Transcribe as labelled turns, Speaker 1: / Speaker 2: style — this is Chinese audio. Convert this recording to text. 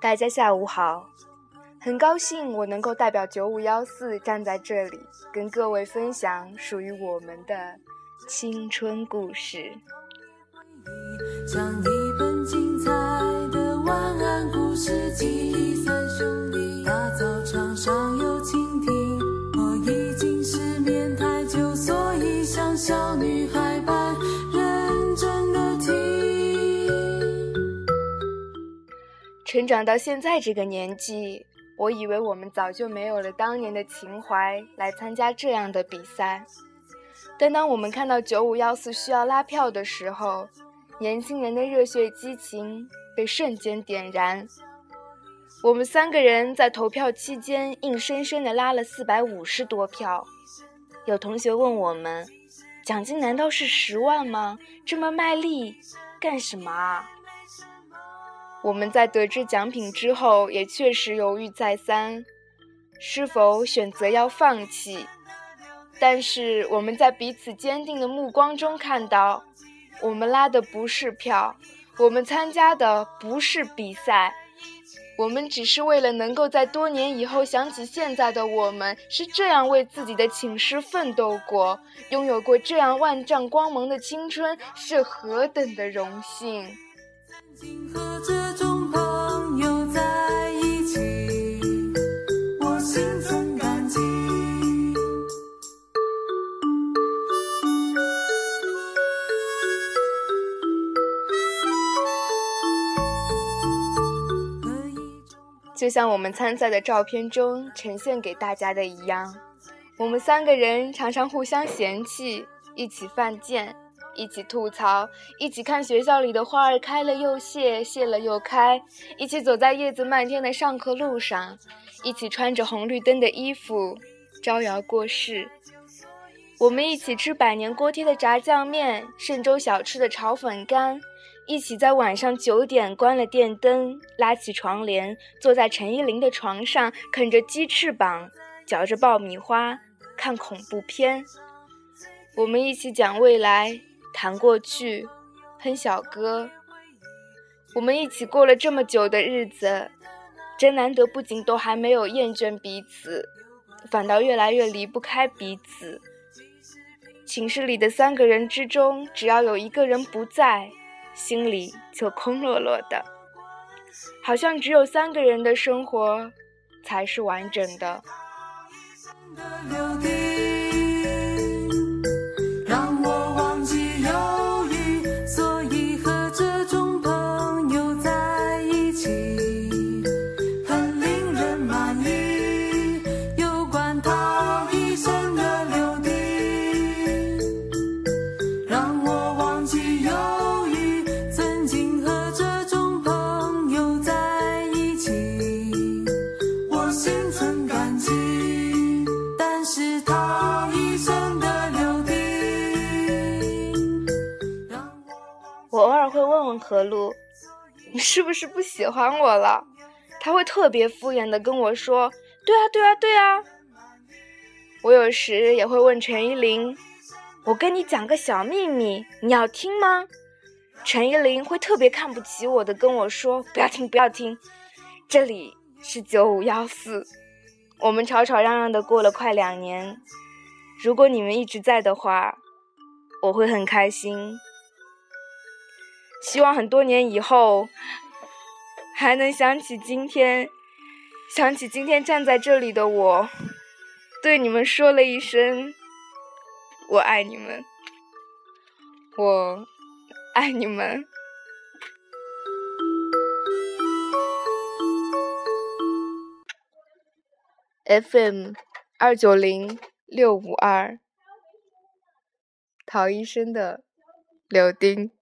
Speaker 1: 大家下午好，很高兴我能够代表九五幺四站在这里，跟各位分享属于我们的青春故事。成长到现在这个年纪，我以为我们早就没有了当年的情怀来参加这样的比赛，但当我们看到九五幺四需要拉票的时候，年轻人的热血激情被瞬间点燃。我们三个人在投票期间硬生生地拉了四百五十多票。有同学问我们：“奖金难道是十万吗？这么卖力干什么啊？”我们在得知奖品之后，也确实犹豫再三，是否选择要放弃。但是我们在彼此坚定的目光中看到。我们拉的不是票，我们参加的不是比赛，我们只是为了能够在多年以后想起现在的我们是这样为自己的寝室奋斗过，拥有过这样万丈光芒的青春，是何等的荣幸。就像我们参赛的照片中呈现给大家的一样，我们三个人常常互相嫌弃，一起犯贱，一起吐槽，一起看学校里的花儿开了又谢，谢了又开，一起走在叶子漫天的上课路上，一起穿着红绿灯的衣服招摇过市。我们一起吃百年锅贴的炸酱面，嵊州小吃的炒粉干。一起在晚上九点关了电灯，拉起床帘，坐在陈依林的床上，啃着鸡翅膀，嚼着爆米花，看恐怖片。我们一起讲未来，谈过去，哼小歌。我们一起过了这么久的日子，真难得。不仅都还没有厌倦彼此，反倒越来越离不开彼此。寝室里的三个人之中，只要有一个人不在。心里就空落落的，好像只有三个人的生活才是完整的。何路，你 是不是不喜欢我了？他会特别敷衍的跟我说：“对啊，对啊，对啊。”我有时也会问陈依林：“我跟你讲个小秘密，你要听吗？”陈依林会特别看不起我的跟我说：“不要听，不要听。”这里是九五幺四，我们吵吵嚷嚷的过了快两年。如果你们一直在的话，我会很开心。希望很多年以后，还能想起今天，想起今天站在这里的我，对你们说了一声“我爱你们”，我爱你们。FM 二九零六五二，陶医生的柳丁。